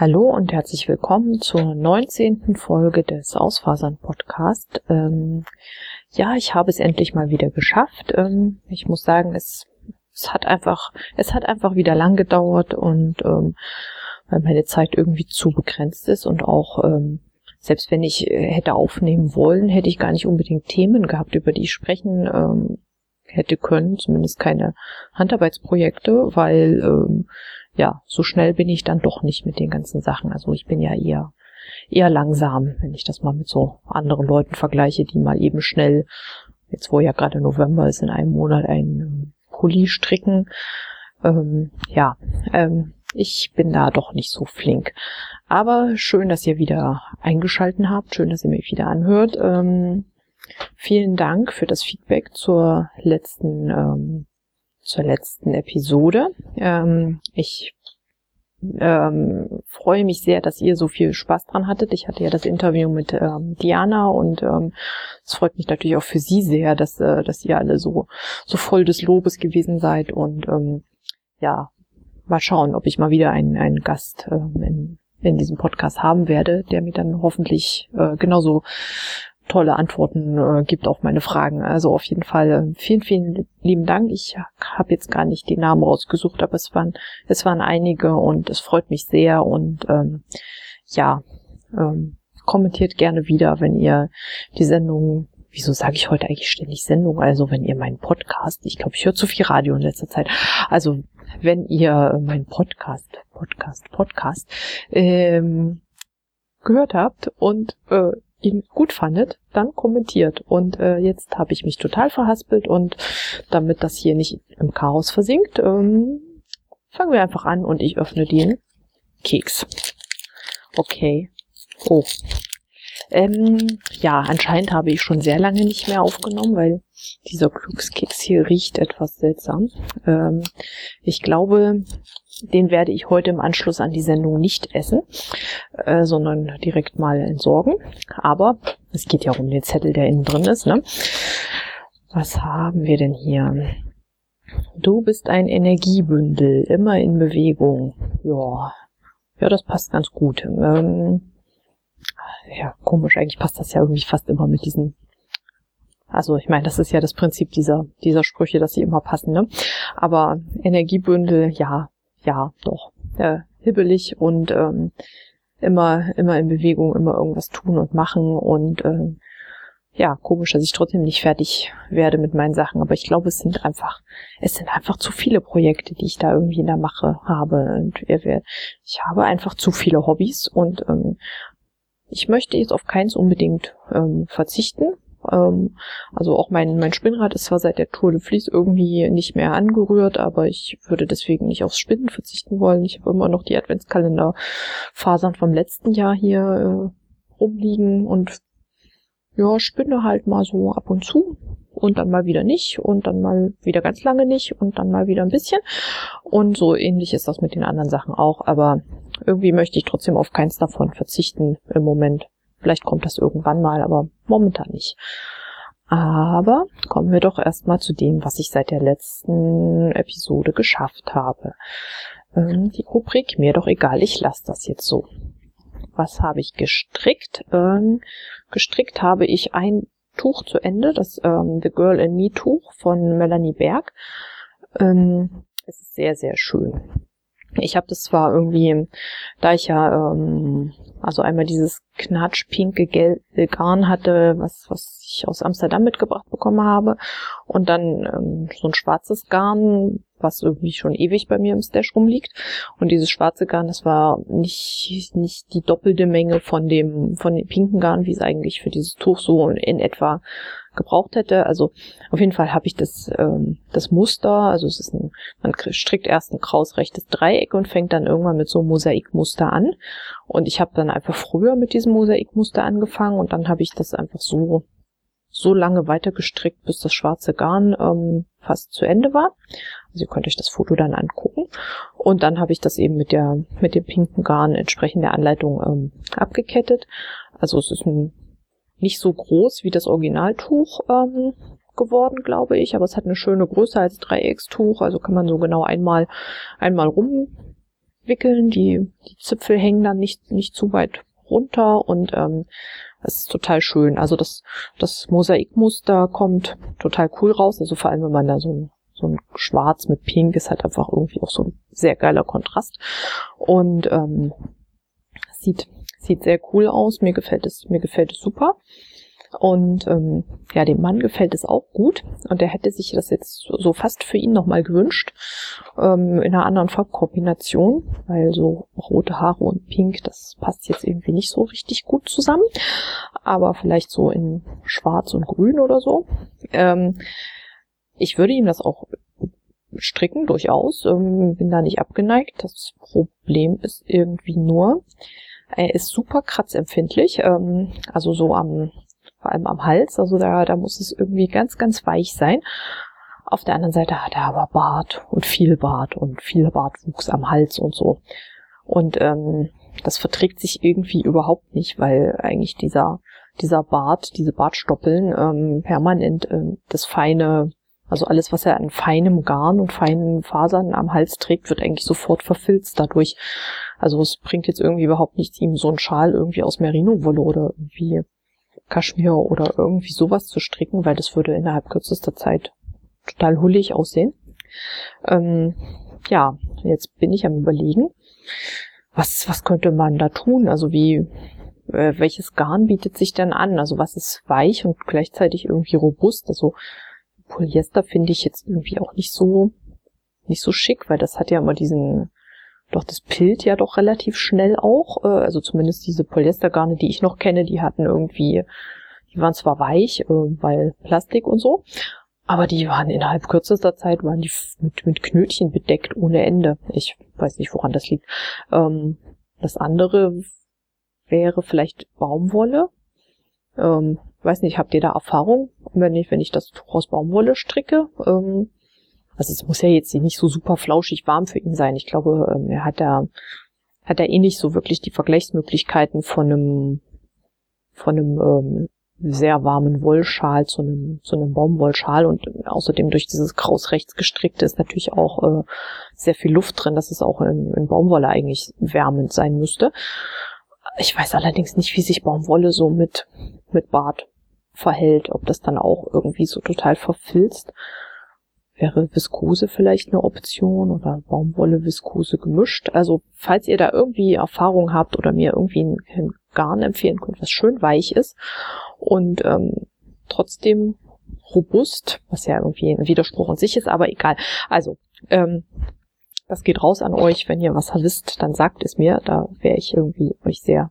Hallo und herzlich willkommen zur 19. Folge des Ausfasern Podcast. Ähm, ja, ich habe es endlich mal wieder geschafft. Ähm, ich muss sagen, es, es hat einfach, es hat einfach wieder lang gedauert und ähm, weil meine Zeit irgendwie zu begrenzt ist und auch ähm, selbst wenn ich äh, hätte aufnehmen wollen, hätte ich gar nicht unbedingt Themen gehabt, über die ich sprechen ähm, hätte können, zumindest keine Handarbeitsprojekte, weil ähm, ja, so schnell bin ich dann doch nicht mit den ganzen Sachen. Also ich bin ja eher eher langsam, wenn ich das mal mit so anderen Leuten vergleiche, die mal eben schnell, jetzt wo ja gerade November ist, in einem Monat einen Pulli stricken. Ähm, ja, ähm, ich bin da doch nicht so flink. Aber schön, dass ihr wieder eingeschalten habt. Schön, dass ihr mich wieder anhört. Ähm, vielen Dank für das Feedback zur letzten ähm, zur letzten Episode. Ähm, ich ähm, freue mich sehr, dass ihr so viel Spaß dran hattet. Ich hatte ja das Interview mit ähm, Diana und ähm, es freut mich natürlich auch für sie sehr, dass, äh, dass ihr alle so, so voll des Lobes gewesen seid und ähm, ja, mal schauen, ob ich mal wieder einen, einen Gast ähm, in, in diesem Podcast haben werde, der mir dann hoffentlich äh, genauso tolle Antworten äh, gibt auf meine Fragen. Also auf jeden Fall äh, vielen, vielen lieben Dank. Ich habe jetzt gar nicht die Namen rausgesucht, aber es waren, es waren einige und es freut mich sehr und ähm, ja, ähm, kommentiert gerne wieder, wenn ihr die Sendung Wieso sage ich heute eigentlich ständig Sendung? Also wenn ihr meinen Podcast, ich glaube, ich höre zu viel Radio in letzter Zeit. Also wenn ihr meinen Podcast, Podcast, Podcast ähm, gehört habt und äh, ihn gut fandet, dann kommentiert. Und äh, jetzt habe ich mich total verhaspelt und damit das hier nicht im Chaos versinkt, ähm, fangen wir einfach an und ich öffne den Keks. Okay. Oh. Ähm, ja, anscheinend habe ich schon sehr lange nicht mehr aufgenommen, weil dieser Glückskeks hier riecht etwas seltsam. Ähm, ich glaube, den werde ich heute im Anschluss an die Sendung nicht essen, äh, sondern direkt mal entsorgen. Aber es geht ja um den Zettel, der innen drin ist. Ne? Was haben wir denn hier? Du bist ein Energiebündel, immer in Bewegung. Ja, ja, das passt ganz gut. Ähm, ja, komisch, eigentlich passt das ja irgendwie fast immer mit diesen also ich meine, das ist ja das Prinzip dieser, dieser Sprüche, dass sie immer passen, ne? Aber Energiebündel, ja, ja, doch, äh, hibbelig und ähm, immer, immer in Bewegung, immer irgendwas tun und machen und ähm, ja, komisch, dass ich trotzdem nicht fertig werde mit meinen Sachen, aber ich glaube, es sind einfach, es sind einfach zu viele Projekte, die ich da irgendwie in der Mache habe. Und ich habe einfach zu viele Hobbys und ähm, ich möchte jetzt auf keins unbedingt ähm, verzichten, ähm, also auch mein, mein Spinnrad ist zwar seit der Tour de Vlies irgendwie nicht mehr angerührt, aber ich würde deswegen nicht aufs Spinnen verzichten wollen. Ich habe immer noch die Adventskalenderfasern vom letzten Jahr hier äh, rumliegen und ja, spinne halt mal so ab und zu und dann mal wieder nicht und dann mal wieder ganz lange nicht und dann mal wieder ein bisschen. Und so ähnlich ist das mit den anderen Sachen auch, aber irgendwie möchte ich trotzdem auf keins davon verzichten im Moment. Vielleicht kommt das irgendwann mal, aber momentan nicht. Aber kommen wir doch erstmal zu dem, was ich seit der letzten Episode geschafft habe. Ähm, die Rubrik mir doch egal, ich lasse das jetzt so. Was habe ich gestrickt? Ähm, gestrickt habe ich ein Tuch zu Ende, das ähm, The Girl in Me Tuch von Melanie Berg. Ähm, es ist sehr, sehr schön. Ich habe das zwar irgendwie, da ich ja ähm, also einmal dieses knatschpinke gelbe Garn hatte, was, was ich aus Amsterdam mitgebracht bekommen habe. Und dann ähm, so ein schwarzes Garn, was irgendwie schon ewig bei mir im Stash rumliegt. Und dieses schwarze Garn, das war nicht, nicht die doppelte Menge von dem, von dem pinken Garn, wie es eigentlich für dieses Tuch so in etwa gebraucht hätte. Also auf jeden Fall habe ich das, ähm, das Muster, also es ist ein, man strickt erst ein krausrechtes Dreieck und fängt dann irgendwann mit so einem Mosaikmuster an. Und ich habe dann einfach früher mit diesem Mosaikmuster angefangen und dann habe ich das einfach so so lange weiter gestrickt, bis das schwarze Garn ähm, fast zu Ende war. Also ihr könnt euch das Foto dann angucken. Und dann habe ich das eben mit der mit dem pinken Garn entsprechend der Anleitung ähm, abgekettet. Also es ist ein nicht so groß wie das Originaltuch ähm, geworden, glaube ich, aber es hat eine schöne Größe als Dreieckstuch, also kann man so genau einmal einmal rumwinden wickeln. Die, die Zipfel hängen dann nicht, nicht zu weit runter und ähm, es ist total schön. Also das, das Mosaikmuster kommt total cool raus. Also vor allem, wenn man da so ein, so ein Schwarz mit Pink ist halt einfach irgendwie auch so ein sehr geiler Kontrast. Und ähm, sieht, sieht sehr cool aus. Mir gefällt es, mir gefällt es super. Und ähm, ja, dem Mann gefällt es auch gut. Und er hätte sich das jetzt so fast für ihn nochmal gewünscht. Ähm, in einer anderen Farbkombination. Weil so rote Haare und Pink, das passt jetzt irgendwie nicht so richtig gut zusammen. Aber vielleicht so in Schwarz und Grün oder so. Ähm, ich würde ihm das auch stricken, durchaus. Ähm, bin da nicht abgeneigt. Das Problem ist irgendwie nur, er ist super kratzempfindlich. Ähm, also so am vor allem am Hals. Also da, da muss es irgendwie ganz, ganz weich sein. Auf der anderen Seite hat er aber Bart und viel Bart und viel Bartwuchs am Hals und so. Und ähm, das verträgt sich irgendwie überhaupt nicht, weil eigentlich dieser, dieser Bart, diese Bartstoppeln ähm, permanent ähm, das feine, also alles, was er an feinem Garn und feinen Fasern am Hals trägt, wird eigentlich sofort verfilzt dadurch. Also es bringt jetzt irgendwie überhaupt nichts, ihm so einen Schal irgendwie aus Merino-Wolle oder irgendwie Kaschmir oder irgendwie sowas zu stricken, weil das würde innerhalb kürzester Zeit total hullig aussehen. Ähm, ja, jetzt bin ich am überlegen, was, was könnte man da tun? Also wie, äh, welches Garn bietet sich denn an? Also was ist weich und gleichzeitig irgendwie robust? Also Polyester finde ich jetzt irgendwie auch nicht so, nicht so schick, weil das hat ja immer diesen, doch das pilt ja doch relativ schnell auch. Äh, also zumindest diese Polyestergarne, die ich noch kenne, die hatten irgendwie, die waren zwar weich, äh, weil Plastik und so, aber die waren innerhalb kürzester Zeit waren die mit, mit Knötchen bedeckt ohne Ende. Ich weiß nicht, woran das liegt. Ähm, das andere wäre vielleicht Baumwolle. Ähm, weiß nicht, habt ihr da Erfahrung, wenn ich, wenn ich das Tuch aus Baumwolle stricke? Ähm, also es muss ja jetzt nicht so super flauschig warm für ihn sein. Ich glaube, ähm, er hat da hat er eh nicht so wirklich die Vergleichsmöglichkeiten von einem von einem ähm, sehr warmen Wollschal zu einem zu einem Baumwollschal und außerdem durch dieses Kraus rechts gestrickte ist natürlich auch äh, sehr viel Luft drin, dass es auch in, in Baumwolle eigentlich wärmend sein müsste. Ich weiß allerdings nicht, wie sich Baumwolle so mit mit Bart verhält, ob das dann auch irgendwie so total verfilzt. Wäre Viskose vielleicht eine Option oder Baumwolle, Viskose gemischt? Also falls ihr da irgendwie Erfahrung habt oder mir irgendwie ein, Garn empfehlen könnt, was schön weich ist und ähm, trotzdem robust, was ja irgendwie ein Widerspruch in sich ist, aber egal. Also, ähm, das geht raus an euch. Wenn ihr was wisst, dann sagt es mir. Da wäre ich irgendwie euch sehr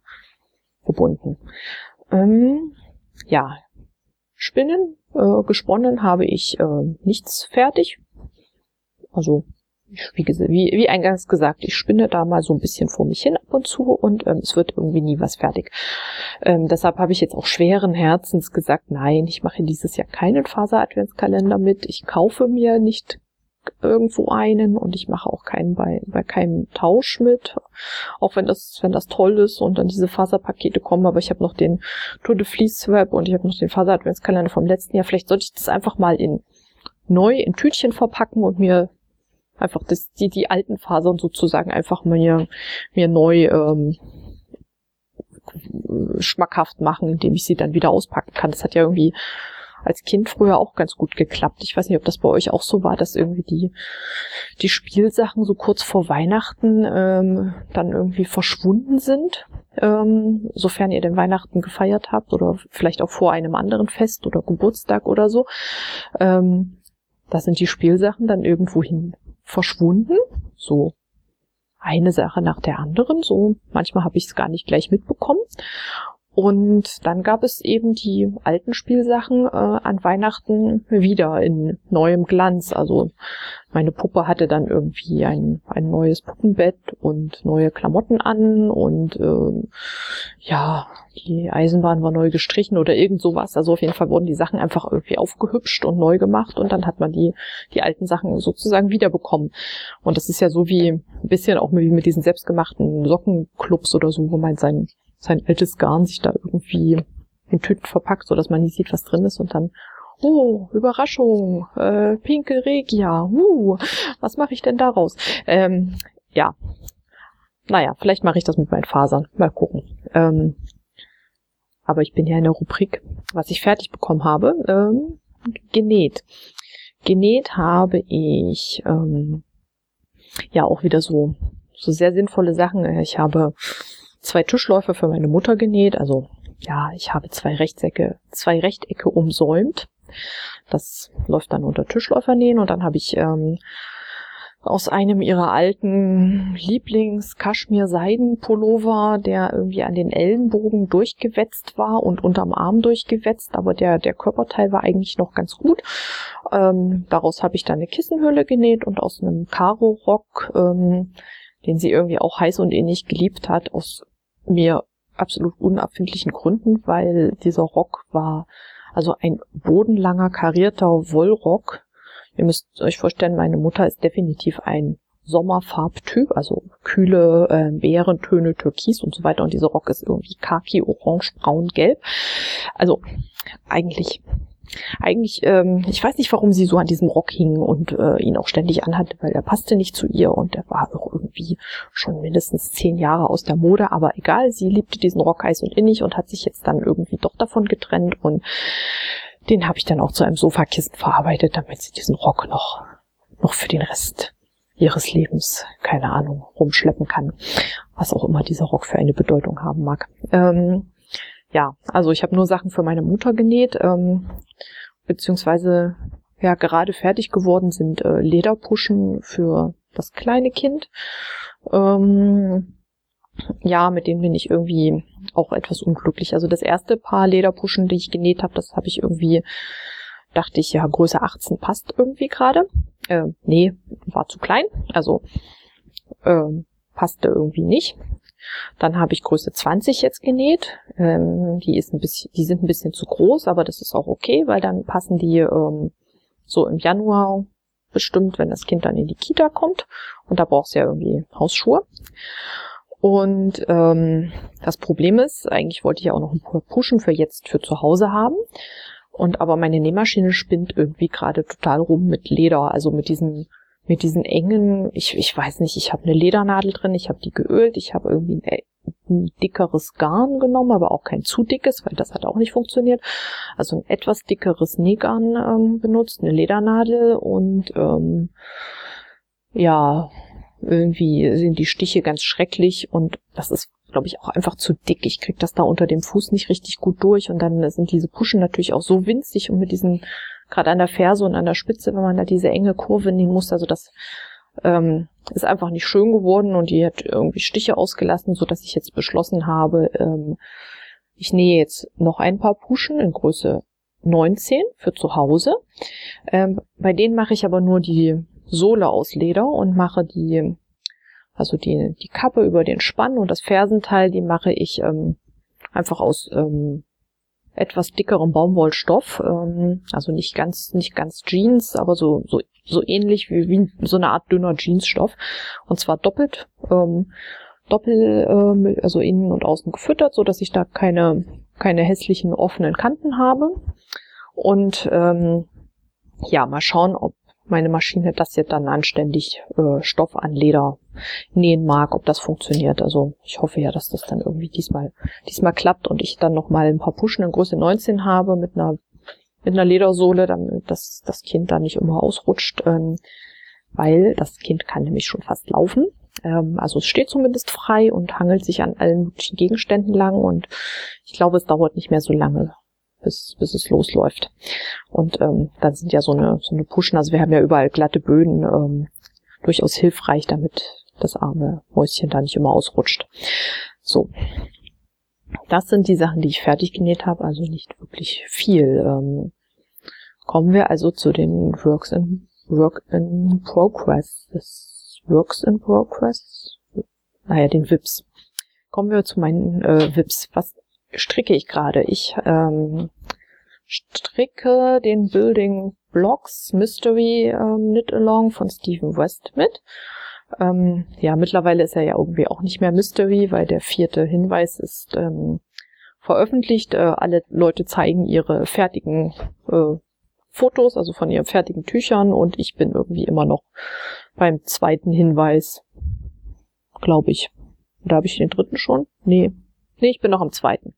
verbunden. Ähm, ja, Spinnen äh, gesponnen habe ich äh, nichts fertig. Also wie, wie, wie eingangs gesagt, ich spinne da mal so ein bisschen vor mich hin ab und zu und ähm, es wird irgendwie nie was fertig. Ähm, deshalb habe ich jetzt auch schweren Herzens gesagt, nein, ich mache dieses Jahr keinen Faser-Adventskalender mit. Ich kaufe mir nicht irgendwo einen und ich mache auch keinen bei, bei keinem Tausch mit, auch wenn das, wenn das toll ist und dann diese Faserpakete kommen, aber ich habe noch den Tour de Fleece Swap und ich habe noch den Faser Adventskalender vom letzten Jahr. Vielleicht sollte ich das einfach mal in neu in Tütchen verpacken und mir einfach das, die, die alten Fasern sozusagen einfach mir, mir neu ähm, schmackhaft machen, indem ich sie dann wieder auspacken kann. Das hat ja irgendwie als Kind früher auch ganz gut geklappt. Ich weiß nicht, ob das bei euch auch so war, dass irgendwie die, die Spielsachen so kurz vor Weihnachten ähm, dann irgendwie verschwunden sind, ähm, sofern ihr den Weihnachten gefeiert habt oder vielleicht auch vor einem anderen Fest oder Geburtstag oder so. Ähm, da sind die Spielsachen dann irgendwohin verschwunden, so eine Sache nach der anderen. So manchmal habe ich es gar nicht gleich mitbekommen. Und dann gab es eben die alten Spielsachen äh, an Weihnachten wieder in neuem Glanz. Also meine Puppe hatte dann irgendwie ein, ein neues Puppenbett und neue Klamotten an und äh, ja, die Eisenbahn war neu gestrichen oder irgend sowas. Also auf jeden Fall wurden die Sachen einfach irgendwie aufgehübscht und neu gemacht und dann hat man die, die alten Sachen sozusagen wiederbekommen. Und das ist ja so wie ein bisschen auch wie mit diesen selbstgemachten Sockenclubs oder so, wo man sein sein altes Garn sich da irgendwie in Tüten verpackt, so dass man nicht sieht, was drin ist und dann Oh, Überraschung, äh, pinke Regia, uh, was mache ich denn daraus? Ähm, ja, naja, vielleicht mache ich das mit meinen Fasern. Mal gucken. Ähm, aber ich bin ja in der Rubrik, was ich fertig bekommen habe, ähm, genäht. Genäht habe ich ähm, ja auch wieder so so sehr sinnvolle Sachen. Ich habe zwei Tischläufe für meine Mutter genäht, also ja, ich habe zwei Rechtecke, zwei Rechtecke umsäumt. Das läuft dann unter Tischläufernähen und dann habe ich ähm, aus einem ihrer alten Lieblings-Kaschmir-Seidenpullover, der irgendwie an den Ellenbogen durchgewetzt war und unterm Arm durchgewetzt, aber der, der Körperteil war eigentlich noch ganz gut. Ähm, daraus habe ich dann eine Kissenhülle genäht und aus einem Karo-Rock, ähm, den sie irgendwie auch heiß und innig geliebt hat, aus mir absolut unabfindlichen Gründen, weil dieser Rock war also ein bodenlanger karierter Wollrock Ihr müsst euch vorstellen, meine Mutter ist definitiv ein Sommerfarbtyp, also kühle äh, Bärentöne, Türkis und so weiter. Und dieser Rock ist irgendwie khaki, orange, braun, gelb. Also eigentlich, eigentlich, ähm, ich weiß nicht, warum sie so an diesem Rock hing und äh, ihn auch ständig anhatte, weil er passte nicht zu ihr und er war auch irgendwie schon mindestens zehn Jahre aus der Mode. Aber egal, sie liebte diesen Rock heiß und innig und hat sich jetzt dann irgendwie doch davon getrennt und den habe ich dann auch zu einem Sofakissen verarbeitet, damit sie diesen Rock noch, noch für den Rest ihres Lebens, keine Ahnung, rumschleppen kann. Was auch immer dieser Rock für eine Bedeutung haben mag. Ähm, ja, also ich habe nur Sachen für meine Mutter genäht, ähm, beziehungsweise ja gerade fertig geworden sind äh, Lederpuschen für das kleine Kind. Ähm, ja, mit denen bin ich irgendwie auch etwas unglücklich. Also das erste Paar Lederpuschen, die ich genäht habe, das habe ich irgendwie, dachte ich, ja, Größe 18 passt irgendwie gerade. Äh, nee, war zu klein. Also äh, passte irgendwie nicht. Dann habe ich Größe 20 jetzt genäht. Ähm, die ist ein bisschen, die sind ein bisschen zu groß, aber das ist auch okay, weil dann passen die ähm, so im Januar bestimmt, wenn das Kind dann in die Kita kommt. Und da brauchst du ja irgendwie Hausschuhe. Und ähm, das Problem ist, eigentlich wollte ich ja auch noch ein paar Pushen für jetzt für zu Hause haben. Und aber meine Nähmaschine spinnt irgendwie gerade total rum mit Leder, also mit diesen mit diesen engen, ich, ich weiß nicht, ich habe eine Ledernadel drin, ich habe die geölt, ich habe irgendwie ein, äh, ein, dickeres Garn genommen, aber auch kein zu dickes, weil das hat auch nicht funktioniert. Also ein etwas dickeres Nähgarn ähm, benutzt, eine Ledernadel und ähm, ja, irgendwie sind die Stiche ganz schrecklich und das ist, glaube ich, auch einfach zu dick. Ich krieg das da unter dem Fuß nicht richtig gut durch und dann sind diese Puschen natürlich auch so winzig und mit diesen, gerade an der Ferse und an der Spitze, wenn man da diese enge Kurve nehmen muss, also das ähm, ist einfach nicht schön geworden und die hat irgendwie Stiche ausgelassen, so dass ich jetzt beschlossen habe, ähm, ich nähe jetzt noch ein paar Puschen in Größe 19 für zu Hause. Ähm, bei denen mache ich aber nur die Sohle aus Leder und mache die, also die, die Kappe über den Spann und das Fersenteil, die mache ich ähm, einfach aus ähm, etwas dickerem Baumwollstoff, ähm, also nicht ganz, nicht ganz Jeans, aber so, so, so ähnlich wie, wie so eine Art dünner Jeansstoff. Und zwar doppelt, ähm, doppel, äh, also innen und außen gefüttert, so dass ich da keine, keine hässlichen offenen Kanten habe. Und ähm, ja, mal schauen, ob meine Maschine das jetzt dann anständig äh, Stoff an Leder nähen mag, ob das funktioniert. Also ich hoffe ja, dass das dann irgendwie diesmal diesmal klappt und ich dann noch mal ein paar Puschen in Größe 19 habe mit einer mit einer Ledersohle, damit das das Kind dann nicht immer ausrutscht, ähm, weil das Kind kann nämlich schon fast laufen. Ähm, also es steht zumindest frei und hangelt sich an allen möglichen Gegenständen lang und ich glaube, es dauert nicht mehr so lange, bis, bis es losläuft. Und ähm, dann sind ja so eine, so eine Puschen, also wir haben ja überall glatte Böden, ähm, durchaus hilfreich, damit das arme Mäuschen da nicht immer ausrutscht. So. Das sind die Sachen, die ich fertig genäht habe, also nicht wirklich viel. Ähm, kommen wir also zu den Works in Work in Progress. Das Works in Progress. Naja, den Vips. Kommen wir zu meinen äh, Vips. Was stricke ich gerade? Ich ähm, stricke den Building Blocks Mystery ähm, Knit Along von Stephen West mit. Ähm, ja, mittlerweile ist er ja irgendwie auch nicht mehr Mystery, weil der vierte Hinweis ist ähm, veröffentlicht. Äh, alle Leute zeigen ihre fertigen äh, Fotos, also von ihren fertigen Tüchern und ich bin irgendwie immer noch beim zweiten Hinweis, glaube ich. Oder habe ich den dritten schon? Nee. Nee, ich bin noch am zweiten.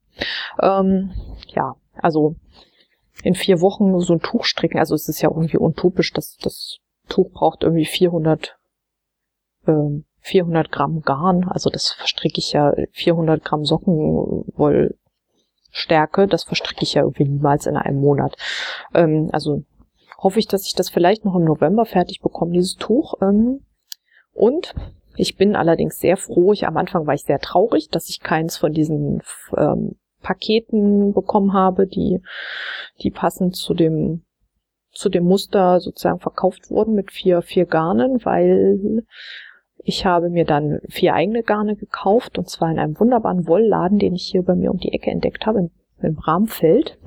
Ähm, ja, also in vier Wochen so ein Tuch stricken. Also es ist ja irgendwie utopisch, dass das Tuch braucht irgendwie 400, ähm, 400 Gramm Garn. Also das verstricke ich ja 400 Gramm Sockenwollstärke. Das verstricke ich ja irgendwie niemals in einem Monat. Ähm, also hoffe ich, dass ich das vielleicht noch im November fertig bekomme, dieses Tuch. Ähm, und ich bin allerdings sehr froh. Ich am Anfang war ich sehr traurig, dass ich keins von diesen ähm, Paketen bekommen habe, die, die passend zu dem, zu dem Muster sozusagen verkauft wurden mit vier, vier Garnen, weil ich habe mir dann vier eigene Garne gekauft und zwar in einem wunderbaren Wollladen, den ich hier bei mir um die Ecke entdeckt habe, in Bramfeld.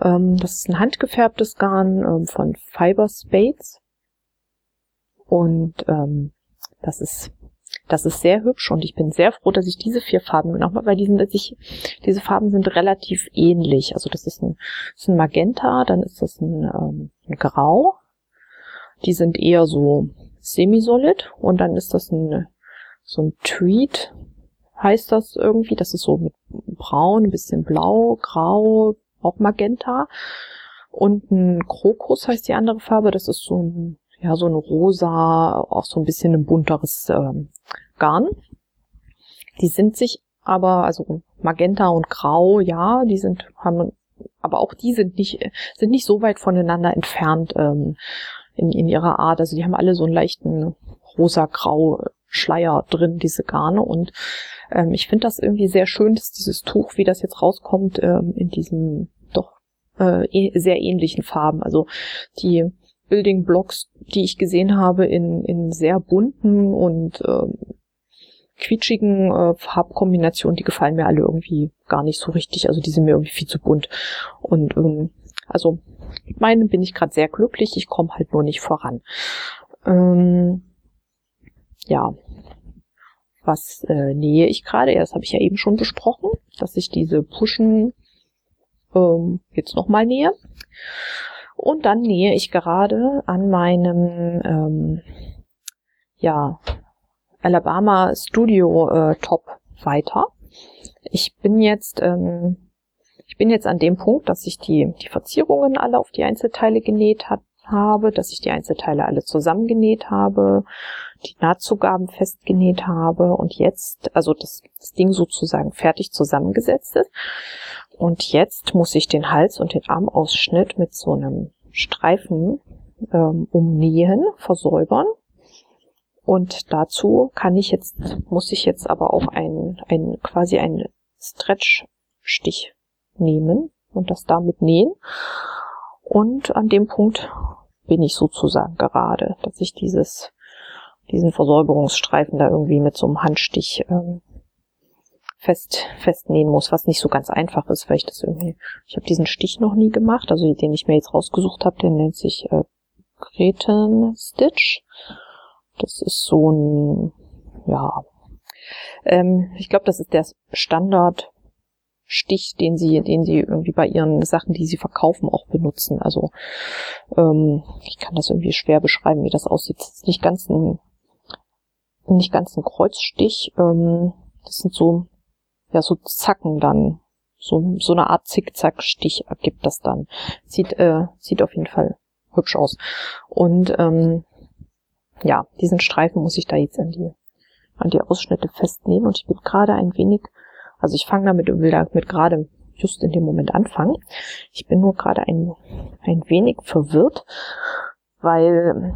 Ähm, das ist ein handgefärbtes Garn ähm, von Fiber Spades. Und ähm, das ist das ist sehr hübsch und ich bin sehr froh, dass ich diese vier Farben genommen habe, weil die sind, ich, diese Farben sind relativ ähnlich. Also das ist ein, das ist ein Magenta, dann ist das ein, ähm, ein Grau. Die sind eher so semi-solid und dann ist das ein, so ein Tweed, heißt das irgendwie. Das ist so mit braun, ein bisschen blau, grau, auch Magenta. Und ein Krokus heißt die andere Farbe. Das ist so ein, ja, so ein rosa, auch so ein bisschen ein bunteres ähm, Garn. Die sind sich aber, also Magenta und Grau, ja, die sind, haben, aber auch die sind nicht, sind nicht so weit voneinander entfernt ähm, in, in ihrer Art. Also die haben alle so einen leichten rosa-grau Schleier drin, diese Garne. Und ähm, ich finde das irgendwie sehr schön, dass dieses Tuch, wie das jetzt rauskommt, ähm, in diesem doch äh, eh, sehr ähnlichen Farben. Also die Building Blocks, die ich gesehen habe, in, in sehr bunten und ähm, quietschigen äh, Farbkombinationen, die gefallen mir alle irgendwie gar nicht so richtig. Also die sind mir irgendwie viel zu bunt. Und ähm, also mit meinem bin ich gerade sehr glücklich. Ich komme halt nur nicht voran. Ähm, ja, was äh, nähe ich gerade? Das habe ich ja eben schon besprochen, dass ich diese Pushen ähm, jetzt nochmal nähe. Und dann nähe ich gerade an meinem ähm, ja, Alabama Studio äh, Top weiter. Ich bin jetzt ähm, ich bin jetzt an dem Punkt, dass ich die die Verzierungen alle auf die Einzelteile genäht hat, habe, dass ich die Einzelteile alle zusammengenäht habe, die Nahtzugaben festgenäht habe und jetzt, also das, das Ding sozusagen fertig zusammengesetzt ist. Und jetzt muss ich den Hals und den Armausschnitt mit so einem Streifen ähm, umnähen, versäubern und dazu kann ich jetzt, muss ich jetzt aber auch ein, ein quasi einen Stretch-Stich nehmen und das damit nähen. Und an dem Punkt bin ich sozusagen gerade, dass ich dieses, diesen Versäuberungsstreifen da irgendwie mit so einem Handstich ähm, fest festnähen muss, was nicht so ganz einfach ist, weil ich das irgendwie, ich habe diesen Stich noch nie gemacht, also den ich mir jetzt rausgesucht habe, der nennt sich äh, Greten Stitch das ist so ein, ja, ähm, ich glaube, das ist der Standardstich, den sie, den sie irgendwie bei ihren Sachen, die sie verkaufen, auch benutzen. Also ähm, ich kann das irgendwie schwer beschreiben, wie das aussieht. Das ist nicht ganz ein, nicht ganz ein Kreuzstich. Ähm, das sind so, ja, so Zacken dann. So, so eine Art Zickzack-Stich ergibt das dann. Sieht, äh, sieht auf jeden Fall hübsch aus. Und ähm, ja, diesen Streifen muss ich da jetzt an die, an die Ausschnitte festnehmen und ich bin gerade ein wenig, also ich fange damit und will damit gerade just in dem Moment anfangen. Ich bin nur gerade ein, ein wenig verwirrt, weil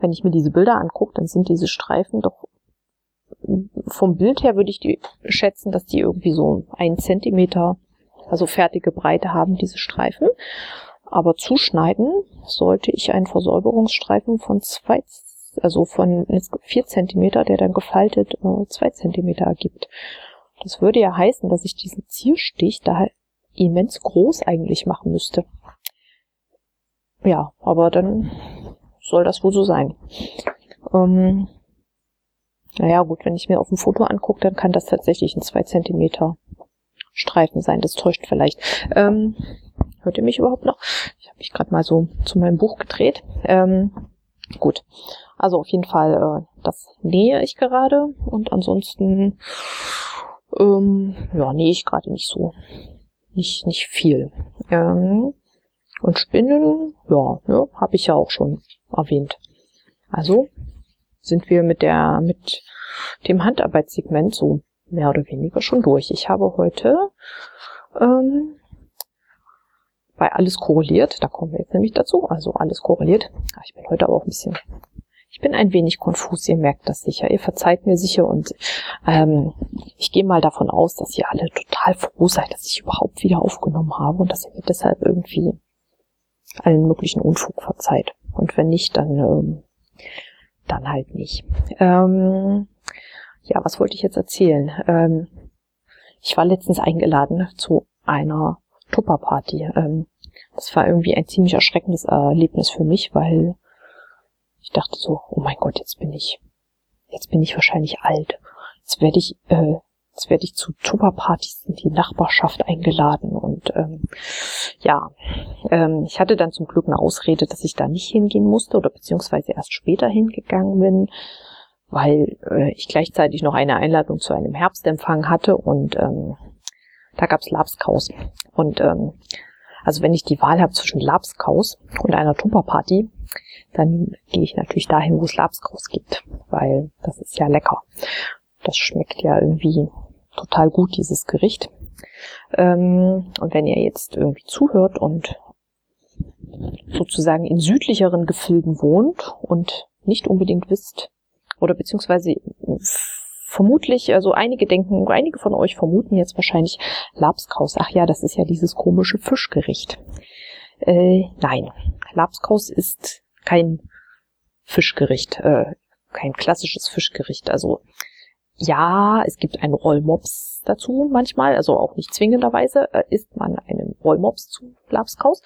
wenn ich mir diese Bilder angucke, dann sind diese Streifen doch vom Bild her würde ich die schätzen, dass die irgendwie so ein Zentimeter, also fertige Breite haben, diese Streifen. Aber zuschneiden sollte ich einen Versäuberungsstreifen von zwei also von vier Zentimeter, der dann gefaltet äh, zwei Zentimeter ergibt. Das würde ja heißen, dass ich diesen Zierstich da immens groß eigentlich machen müsste. Ja, aber dann soll das wohl so sein. Ähm, naja, gut, wenn ich mir auf dem Foto angucke, dann kann das tatsächlich ein zwei Zentimeter Streifen sein. Das täuscht vielleicht. Ähm, hört ihr mich überhaupt noch? Ich habe mich gerade mal so zu meinem Buch gedreht. Ähm, gut. Also auf jeden Fall, äh, das nähe ich gerade und ansonsten ähm, ja, nähe ich gerade nicht so. Nicht, nicht viel. Ähm, und Spinnen, ja, ja habe ich ja auch schon erwähnt. Also sind wir mit der, mit dem Handarbeitssegment so mehr oder weniger schon durch. Ich habe heute ähm, bei alles korreliert, da kommen wir jetzt nämlich dazu, also alles korreliert. Ich bin heute aber auch ein bisschen, ich bin ein wenig konfus, ihr merkt das sicher, ihr verzeiht mir sicher und ähm, ich gehe mal davon aus, dass ihr alle total froh seid, dass ich überhaupt wieder aufgenommen habe und dass ihr mir deshalb irgendwie allen möglichen Unfug verzeiht. Und wenn nicht, dann, ähm, dann halt nicht. Ähm, ja, was wollte ich jetzt erzählen? Ähm, ich war letztens eingeladen zu einer Tupperparty. Ähm, das war irgendwie ein ziemlich erschreckendes Erlebnis für mich, weil ich dachte so, oh mein Gott, jetzt bin ich, jetzt bin ich wahrscheinlich alt. Jetzt werde ich äh, Jetzt werde ich zu Tupperpartys in die Nachbarschaft eingeladen und ähm, ja, ähm, ich hatte dann zum Glück eine Ausrede, dass ich da nicht hingehen musste oder beziehungsweise erst später hingegangen bin, weil äh, ich gleichzeitig noch eine Einladung zu einem Herbstempfang hatte und ähm, da gab's Labskaus. Und ähm, also wenn ich die Wahl habe zwischen Labskaus und einer Tupperparty, dann gehe ich natürlich dahin, wo es Labskaus gibt, weil das ist ja lecker. Das schmeckt ja irgendwie total gut, dieses Gericht. Ähm, und wenn ihr jetzt irgendwie zuhört und sozusagen in südlicheren Gefilden wohnt und nicht unbedingt wisst, oder beziehungsweise vermutlich, also einige denken, einige von euch vermuten jetzt wahrscheinlich Labskaus. Ach ja, das ist ja dieses komische Fischgericht. Äh, nein, Labskaus ist kein Fischgericht, äh, kein klassisches Fischgericht. Also ja, es gibt einen Rollmops dazu manchmal, also auch nicht zwingenderweise äh, isst man einen Rollmops zu Labskaus.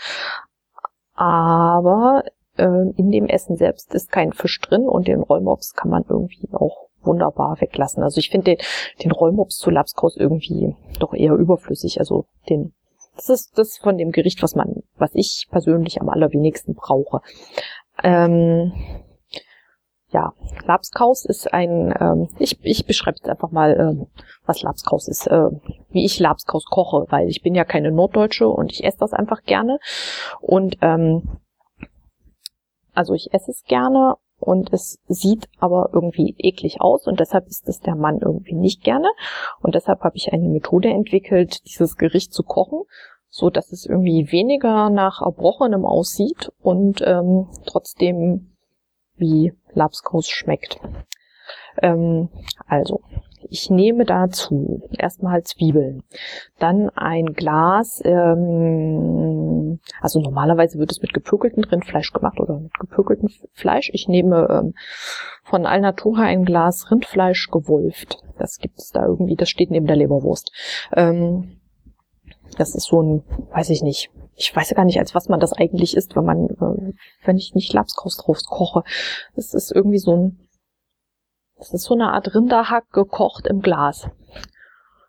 Aber äh, in dem Essen selbst ist kein Fisch drin und den Rollmops kann man irgendwie auch wunderbar weglassen. Also ich finde den, den Rollmops zu Labskaus irgendwie doch eher überflüssig. Also den, das ist das von dem Gericht, was man, was ich persönlich am allerwenigsten brauche. Ähm, ja, Labskaus ist ein, ähm, ich, ich beschreibe jetzt einfach mal, ähm, was Labskaus ist, äh, wie ich Labskaus koche, weil ich bin ja keine Norddeutsche und ich esse das einfach gerne. Und ähm, also ich esse es gerne und es sieht aber irgendwie eklig aus und deshalb ist es der Mann irgendwie nicht gerne. Und deshalb habe ich eine Methode entwickelt, dieses Gericht zu kochen, so dass es irgendwie weniger nach Erbrochenem aussieht und ähm, trotzdem wie Labskaus schmeckt. Ähm, also, ich nehme dazu erstmal Zwiebeln, dann ein Glas, ähm, also normalerweise wird es mit gepökeltem Rindfleisch gemacht oder mit gepökeltem Fleisch. Ich nehme ähm, von Alnatura ein Glas Rindfleisch gewolft. Das gibt es da irgendwie, das steht neben der Leberwurst. Ähm, das ist so ein, weiß ich nicht, ich weiß ja gar nicht, als was man das eigentlich isst, wenn man, äh, wenn ich nicht Lapskaus drauf koche. Es ist irgendwie so ein, es ist so eine Art Rinderhack gekocht im Glas.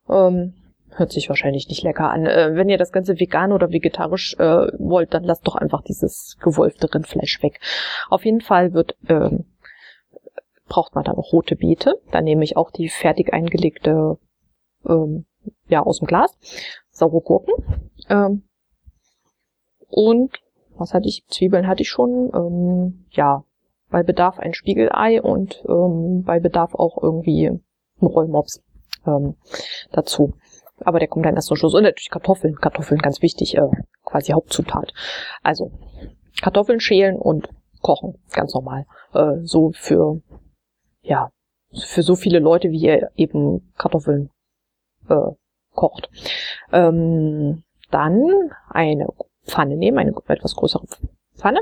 Ähm, hört sich wahrscheinlich nicht lecker an. Äh, wenn ihr das Ganze vegan oder vegetarisch äh, wollt, dann lasst doch einfach dieses gewolfte Rindfleisch weg. Auf jeden Fall wird, ähm, braucht man dann auch rote Beete. Da nehme ich auch die fertig eingelegte, ähm, ja, aus dem Glas. Saure Gurken. Ähm, und was hatte ich? Zwiebeln hatte ich schon. Ähm, ja, bei Bedarf ein Spiegelei und ähm, bei Bedarf auch irgendwie ein Rollmops ähm, dazu. Aber der kommt dann erst zum Schluss. Und natürlich Kartoffeln. Kartoffeln ganz wichtig, äh, quasi Hauptzutat. Also Kartoffeln schälen und kochen, ganz normal. Äh, so für, ja, für so viele Leute, wie ihr eben Kartoffeln äh, kocht. Ähm, dann eine Pfanne nehmen, eine etwas größere Pfanne.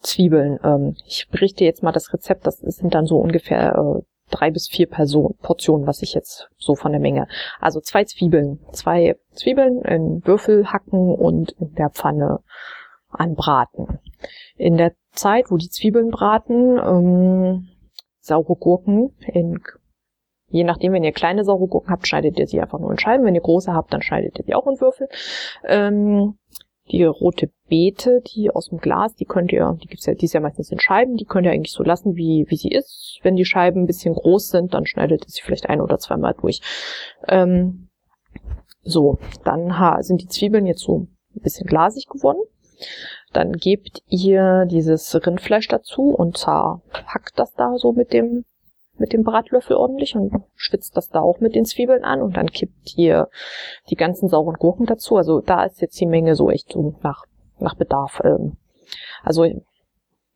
Zwiebeln. Ähm, ich berichte jetzt mal das Rezept. Das sind dann so ungefähr äh, drei bis vier Person, Portionen, was ich jetzt so von der Menge. Also zwei Zwiebeln, zwei Zwiebeln in Würfel hacken und in der Pfanne anbraten. In der Zeit, wo die Zwiebeln braten, ähm, saure Gurken in Je nachdem, wenn ihr kleine saure Gurken habt, schneidet ihr sie einfach nur in Scheiben. Wenn ihr große habt, dann schneidet ihr sie auch in Würfel. Ähm, die rote Beete, die aus dem Glas, die könnt ihr, die gibt's ja, die ist ja meistens in Scheiben, die könnt ihr eigentlich so lassen, wie, wie sie ist. Wenn die Scheiben ein bisschen groß sind, dann schneidet ihr sie vielleicht ein oder zweimal durch. Ähm, so, dann sind die Zwiebeln jetzt so ein bisschen glasig geworden. Dann gebt ihr dieses Rindfleisch dazu und zerhackt das da so mit dem mit dem Bratlöffel ordentlich und schwitzt das da auch mit den Zwiebeln an und dann kippt ihr die ganzen sauren Gurken dazu. Also da ist jetzt die Menge so echt so nach nach Bedarf. Ähm. Also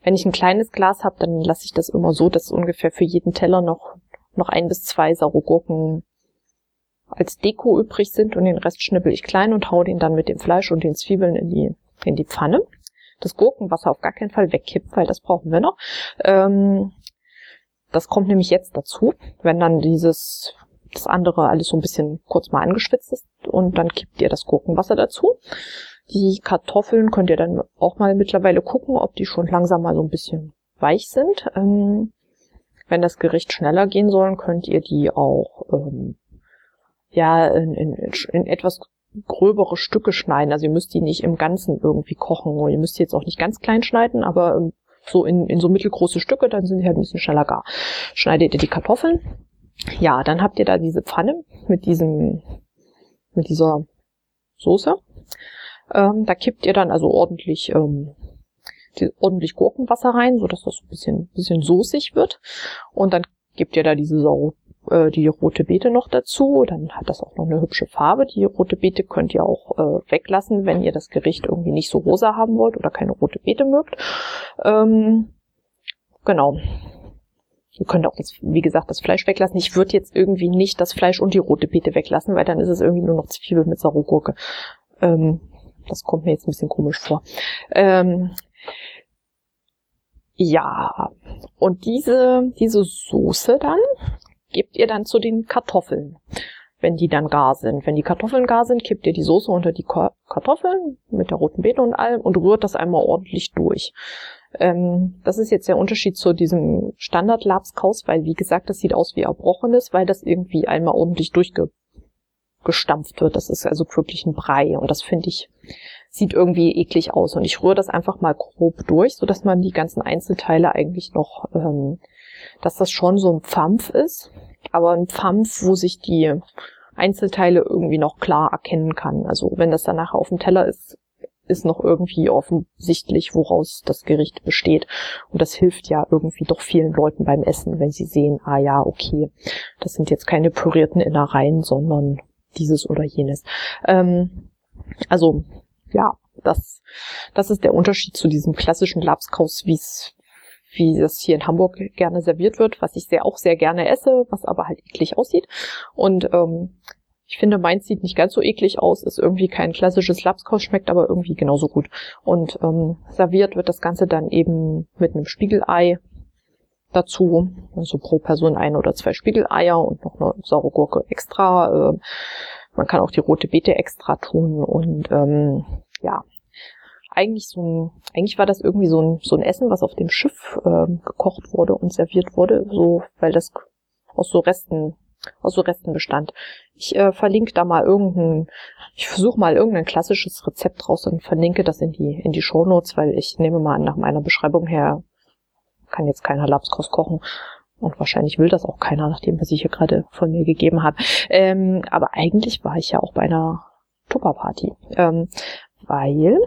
wenn ich ein kleines Glas habe, dann lasse ich das immer so, dass ungefähr für jeden Teller noch noch ein bis zwei saure Gurken als Deko übrig sind und den Rest schnippel ich klein und hau den dann mit dem Fleisch und den Zwiebeln in die in die Pfanne. Das Gurkenwasser auf gar keinen Fall wegkippt, weil das brauchen wir noch. Ähm, das kommt nämlich jetzt dazu, wenn dann dieses das andere alles so ein bisschen kurz mal angeschwitzt ist und dann kippt ihr das Gurkenwasser dazu. Die Kartoffeln könnt ihr dann auch mal mittlerweile gucken, ob die schon langsam mal so ein bisschen weich sind. Ähm, wenn das Gericht schneller gehen soll, könnt ihr die auch ähm, ja in, in, in etwas gröbere Stücke schneiden. Also ihr müsst die nicht im Ganzen irgendwie kochen. Ihr müsst die jetzt auch nicht ganz klein schneiden, aber so in, in so mittelgroße Stücke, dann sind die halt ein bisschen schneller gar. Schneidet ihr die Kartoffeln. Ja, dann habt ihr da diese Pfanne mit diesem, mit dieser Soße. Ähm, da kippt ihr dann also ordentlich, ähm, die, ordentlich Gurkenwasser rein, so dass das ein bisschen, bisschen soßig wird. Und dann gebt ihr da diese Sau, äh, die rote Beete noch dazu. Dann hat das auch noch eine hübsche Farbe. Die rote Beete könnt ihr auch äh, weglassen, wenn ihr das Gericht irgendwie nicht so rosa haben wollt oder keine rote Beete mögt. Ähm, genau. Ihr könnt auch, das, wie gesagt, das Fleisch weglassen. Ich würde jetzt irgendwie nicht das Fleisch und die rote Beete weglassen, weil dann ist es irgendwie nur noch Zwiebel mit Saurogurke. Ähm, das kommt mir jetzt ein bisschen komisch vor. Ähm, ja, und diese, diese Soße dann gebt ihr dann zu den Kartoffeln, wenn die dann gar sind. Wenn die Kartoffeln gar sind, kippt ihr die Soße unter die Kartoffeln mit der roten Beete und allem und rührt das einmal ordentlich durch. Ähm, das ist jetzt der Unterschied zu diesem Standard-Labskaus, weil wie gesagt, das sieht aus wie Erbrochenes, weil das irgendwie einmal ordentlich durchge gestampft wird. Das ist also wirklich ein Brei und das finde ich sieht irgendwie eklig aus und ich rühre das einfach mal grob durch, so dass man die ganzen Einzelteile eigentlich noch, ähm, dass das schon so ein Pfampf ist, aber ein Pfampf, wo sich die Einzelteile irgendwie noch klar erkennen kann. Also wenn das dann nachher auf dem Teller ist, ist noch irgendwie offensichtlich, woraus das Gericht besteht. Und das hilft ja irgendwie doch vielen Leuten beim Essen, wenn sie sehen, ah ja, okay, das sind jetzt keine pürierten Innereien, sondern dieses oder jenes. Ähm, also ja, das, das ist der Unterschied zu diesem klassischen Labskaus, wie es wie das hier in Hamburg gerne serviert wird, was ich sehr auch sehr gerne esse, was aber halt eklig aussieht. Und ähm, ich finde, meins sieht nicht ganz so eklig aus, ist irgendwie kein klassisches Lapskaus, schmeckt aber irgendwie genauso gut. Und ähm, serviert wird das Ganze dann eben mit einem Spiegelei dazu, also pro Person ein oder zwei Spiegeleier und noch eine saure Gurke extra. Äh, man kann auch die rote Beete extra tun und ähm, ja, eigentlich so ein, eigentlich war das irgendwie so ein, so ein Essen, was auf dem Schiff ähm, gekocht wurde und serviert wurde, so, weil das aus so Resten, aus so Resten bestand. Ich äh, verlinke da mal irgendein, ich versuche mal irgendein klassisches Rezept raus und verlinke das in die, in die Shownotes, weil ich nehme mal an, nach meiner Beschreibung her kann jetzt keiner Lapskos kochen. Und wahrscheinlich will das auch keiner, nachdem was ich hier gerade von mir gegeben habe. Ähm, aber eigentlich war ich ja auch bei einer Tupperparty. Ähm, weil,